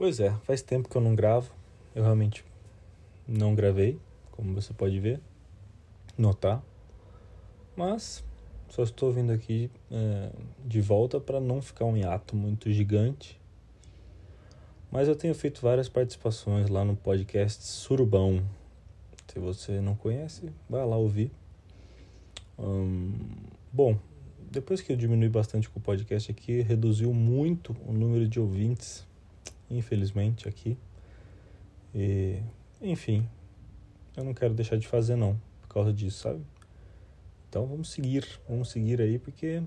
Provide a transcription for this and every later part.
Pois é, faz tempo que eu não gravo. Eu realmente não gravei, como você pode ver, notar. Mas só estou vindo aqui é, de volta para não ficar um hiato muito gigante. Mas eu tenho feito várias participações lá no podcast Surubão. Se você não conhece, vai lá ouvir. Hum, bom, depois que eu diminui bastante com o podcast aqui, reduziu muito o número de ouvintes, infelizmente, aqui. E, enfim, eu não quero deixar de fazer não, por causa disso, sabe? Então vamos seguir, vamos seguir aí, porque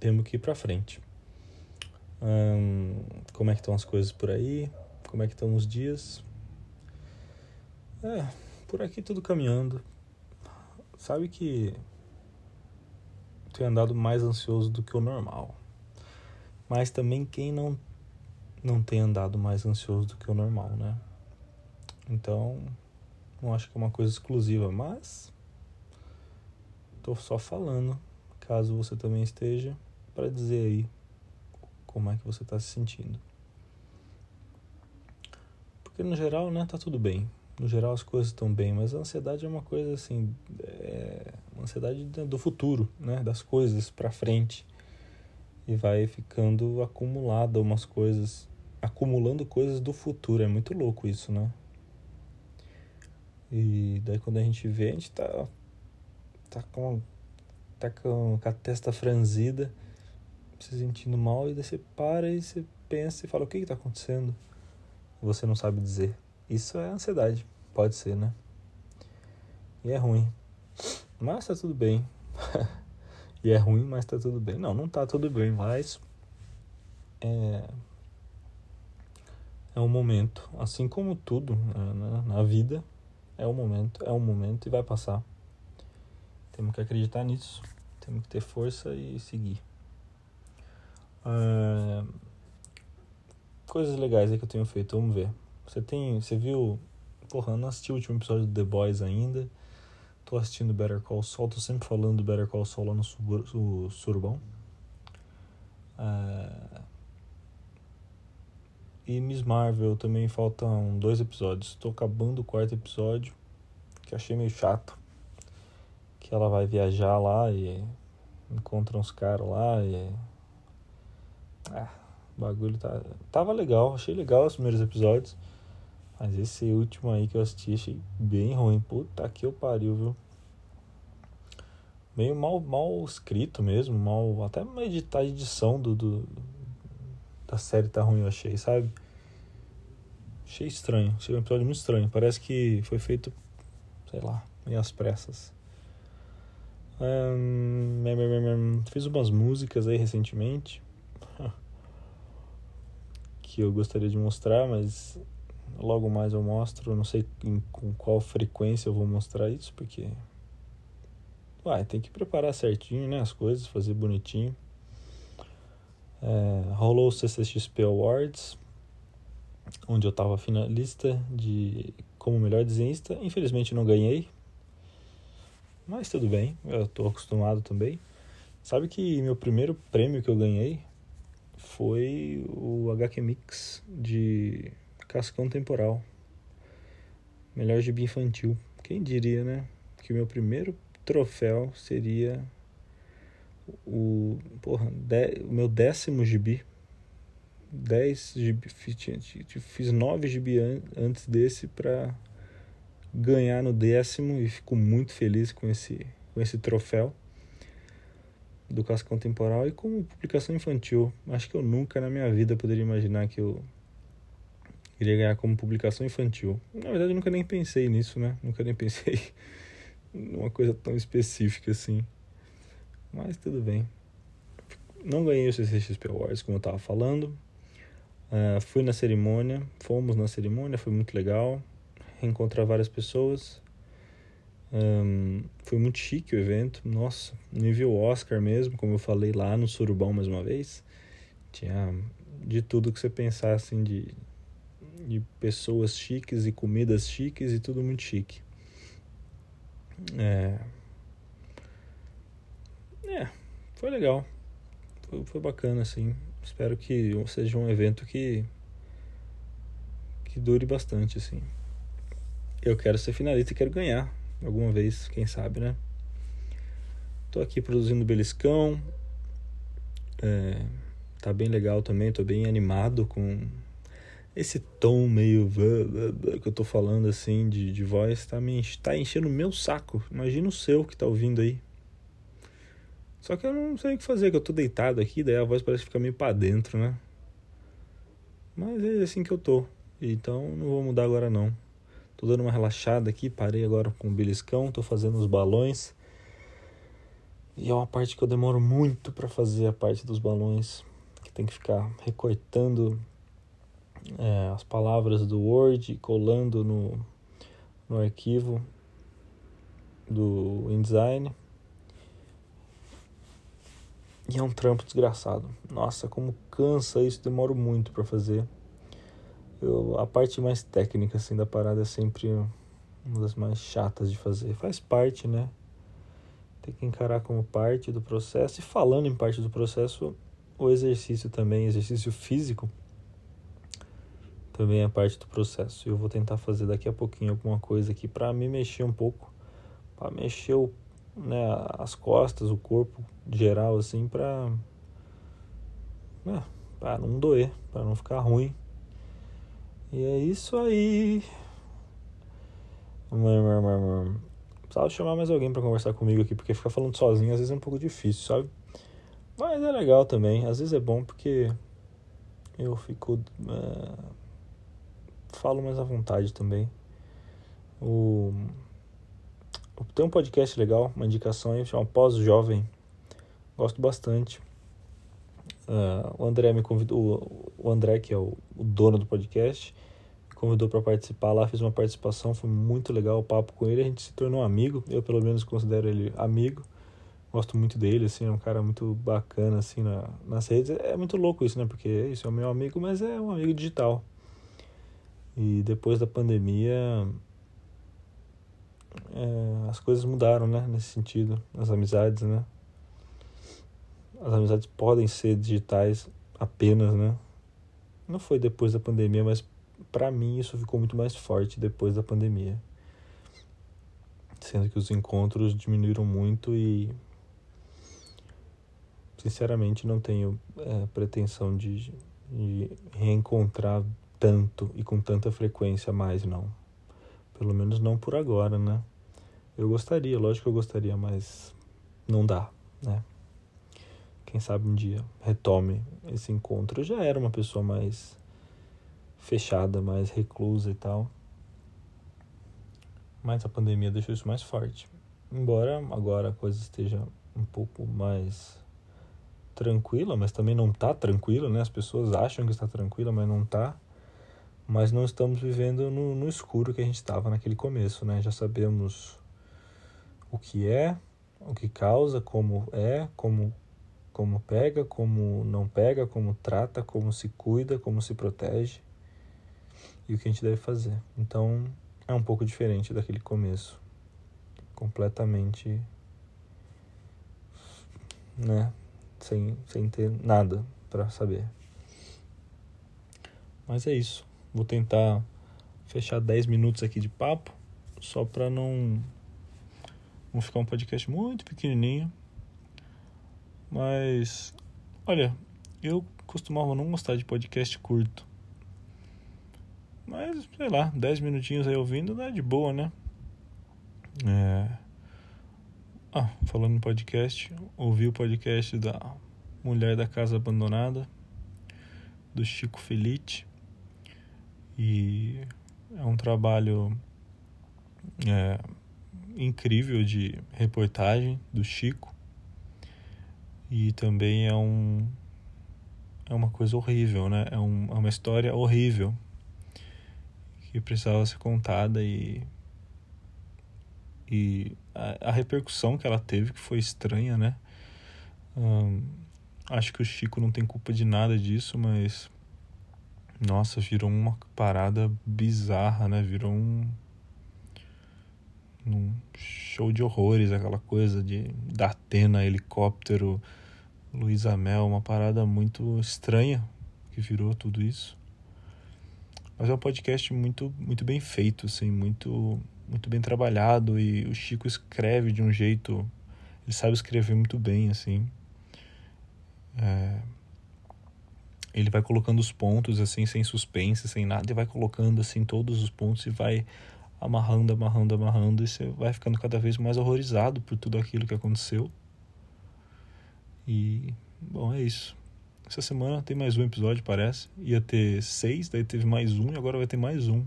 temos que ir pra frente. Hum, como é que estão as coisas por aí? Como é que estão os dias? É, por aqui tudo caminhando. Sabe que tenho andado mais ansioso do que o normal. Mas também quem não não tem andado mais ansioso do que o normal, né? Então, não acho que é uma coisa exclusiva, mas tô só falando, caso você também esteja, para dizer aí como é que você está se sentindo. Porque no geral, né, tá tudo bem. No geral as coisas estão bem, mas a ansiedade é uma coisa assim, é uma ansiedade do futuro, né, das coisas para frente. E vai ficando acumulada umas coisas, acumulando coisas do futuro. É muito louco isso, né? E daí quando a gente vê, a gente tá tá com tá com, com a testa franzida se sentindo mal e daí você para e você pensa e fala o que está acontecendo? Você não sabe dizer. Isso é ansiedade pode ser né? E é ruim. Mas tá tudo bem é ruim mas tá tudo bem não não tá tudo bem mas é é um momento assim como tudo né, na vida é um momento é um momento e vai passar temos que acreditar nisso temos que ter força e seguir ah, coisas legais aí que eu tenho feito, vamos ver. Você tem. Você viu. Porra, eu não assisti o último episódio do The Boys ainda. Tô assistindo Better Call Saul, tô sempre falando do Better Call Saul lá no, no Surbão. Ah, e Miss Marvel também faltam dois episódios. Tô acabando o quarto episódio, que achei meio chato. Que ela vai viajar lá e encontra uns caras lá e ah, o bagulho tá, tava legal, achei legal os primeiros episódios. Mas esse último aí que eu assisti achei bem ruim. Puta que eu pariu, viu? Meio mal, mal escrito mesmo, mal. Até editar a edição do, do, da série tá ruim, eu achei, sabe? Achei estranho. Achei um episódio muito estranho. Parece que foi feito, sei lá, meio às pressas. Um, fiz umas músicas aí recentemente que eu gostaria de mostrar, mas logo mais eu mostro. Não sei em, com qual frequência eu vou mostrar isso, porque. Uai, tem que preparar certinho, né? As coisas, fazer bonitinho. É, rolou o CCXP Awards, onde eu tava finalista de como melhor desenhista. Infelizmente não ganhei, mas tudo bem, eu tô acostumado também. Sabe que meu primeiro prêmio que eu ganhei foi o HQ Mix de Cascão Temporal. Melhor gibi infantil. Quem diria, né? Que meu primeiro troféu seria o, porra, de, o meu décimo gibi. Dez gibi. Fiz nove gibi an, antes desse pra ganhar no décimo e fico muito feliz com esse, com esse troféu do Cascão Temporal e como publicação infantil. Acho que eu nunca na minha vida poderia imaginar que eu iria ganhar como publicação infantil. Na verdade, eu nunca nem pensei nisso, né? Nunca nem pensei numa coisa tão específica assim. Mas tudo bem. Não ganhei o CCXP Awards, como eu estava falando. Uh, fui na cerimônia, fomos na cerimônia, foi muito legal. Reencontrar várias pessoas. Um, foi muito chique o evento, nossa, nível Oscar mesmo, como eu falei lá no Surubão mais uma vez. Tinha de tudo que você pensasse assim, de, de pessoas chiques e comidas chiques e tudo muito chique. É, é foi legal, foi, foi bacana assim. Espero que seja um evento que que dure bastante, assim. Eu quero ser finalista e quero ganhar alguma vez, quem sabe, né? Tô aqui produzindo Beliscão. É, tá bem legal também, tô bem animado com esse tom meio que eu tô falando assim de, de voz, tá, me, tá enchendo o meu saco. Imagina o seu que tá ouvindo aí. Só que eu não sei o que fazer, que eu tô deitado aqui, daí a voz parece ficar meio pra dentro, né? Mas é assim que eu tô. Então não vou mudar agora não. Tô dando uma relaxada aqui, parei agora com o beliscão, tô fazendo os balões. E é uma parte que eu demoro muito para fazer a parte dos balões, que tem que ficar recortando é, as palavras do Word, colando no, no arquivo do InDesign. E é um trampo desgraçado. Nossa, como cansa isso, demoro muito para fazer. Eu, a parte mais técnica assim da parada é sempre uma das mais chatas de fazer. Faz parte, né? Tem que encarar como parte do processo. E falando em parte do processo, o exercício também, exercício físico, também é parte do processo. Eu vou tentar fazer daqui a pouquinho alguma coisa aqui para me mexer um pouco, para mexer o né, as costas, o corpo geral, assim, pra, né, pra não doer, pra não ficar ruim. E é isso aí. Precisava chamar mais alguém para conversar comigo aqui, porque ficar falando sozinho às vezes é um pouco difícil, sabe? Mas é legal também, às vezes é bom porque eu fico. É, falo mais à vontade também. O tem um podcast legal, uma indicação aí, chama Pós-Jovem. Gosto bastante. Uh, o André me convidou, o André, que é o, o dono do podcast, me convidou para participar lá, fiz uma participação, foi muito legal o papo com ele, a gente se tornou amigo, eu pelo menos considero ele amigo. Gosto muito dele, assim, é um cara muito bacana, assim, na, nas redes. É muito louco isso, né? Porque isso é o meu amigo, mas é um amigo digital. E depois da pandemia, é, as coisas mudaram, né? Nesse sentido, as amizades, né? As amizades podem ser digitais apenas, né? Não foi depois da pandemia, mas para mim isso ficou muito mais forte depois da pandemia. Sendo que os encontros diminuíram muito e sinceramente não tenho é, pretensão de, de reencontrar tanto e com tanta frequência mais não. Pelo menos não por agora, né? Eu gostaria, lógico que eu gostaria, mas não dá, né? Quem sabe um dia retome esse encontro. Eu já era uma pessoa mais fechada, mais reclusa e tal. Mas a pandemia deixou isso mais forte. Embora agora a coisa esteja um pouco mais tranquila, mas também não tá tranquila, né? As pessoas acham que está tranquila, mas não tá mas não estamos vivendo no, no escuro que a gente estava naquele começo, né? Já sabemos o que é, o que causa, como é, como como pega, como não pega, como trata, como se cuida, como se protege e o que a gente deve fazer. Então é um pouco diferente daquele começo, completamente, né, sem sem ter nada para saber. Mas é isso. Vou tentar fechar 10 minutos aqui de papo, só para não, não ficar um podcast muito pequenininho. Mas, olha, eu costumava não gostar de podcast curto. Mas, sei lá, 10 minutinhos aí ouvindo dá de boa, né? É... Ah, falando em podcast, ouvi o podcast da Mulher da Casa Abandonada, do Chico Felite. E é um trabalho é, incrível de reportagem do Chico. E também é um é uma coisa horrível, né? É, um, é uma história horrível que precisava ser contada e e a, a repercussão que ela teve que foi estranha, né? Acho que o Chico não tem culpa de nada disso, mas nossa, virou uma parada bizarra, né? Virou um. um show de horrores, aquela coisa de da Atena, helicóptero, Luísa Mel, uma parada muito estranha que virou tudo isso. Mas é um podcast muito, muito bem feito, assim, muito, muito bem trabalhado e o Chico escreve de um jeito, ele sabe escrever muito bem, assim. É, ele vai colocando os pontos assim sem suspense, sem nada, e vai colocando assim todos os pontos e vai amarrando, amarrando, amarrando, e você vai ficando cada vez mais horrorizado por tudo aquilo que aconteceu. E bom, é isso. Essa semana tem mais um episódio, parece. Ia ter seis, daí teve mais um e agora vai ter mais um.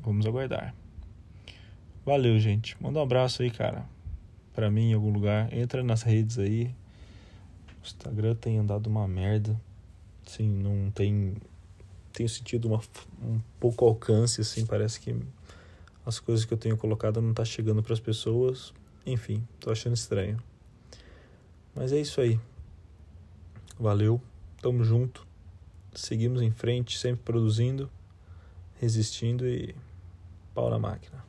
Vamos aguardar. Valeu, gente. Manda um abraço aí, cara. Pra mim em algum lugar. Entra nas redes aí. O Instagram tem andado uma merda. Assim, não tem. Tenho sentido uma, um pouco alcance, assim. Parece que as coisas que eu tenho colocado não tá chegando para as pessoas. Enfim, tô achando estranho. Mas é isso aí. Valeu, tamo junto. Seguimos em frente, sempre produzindo, resistindo e pau na máquina.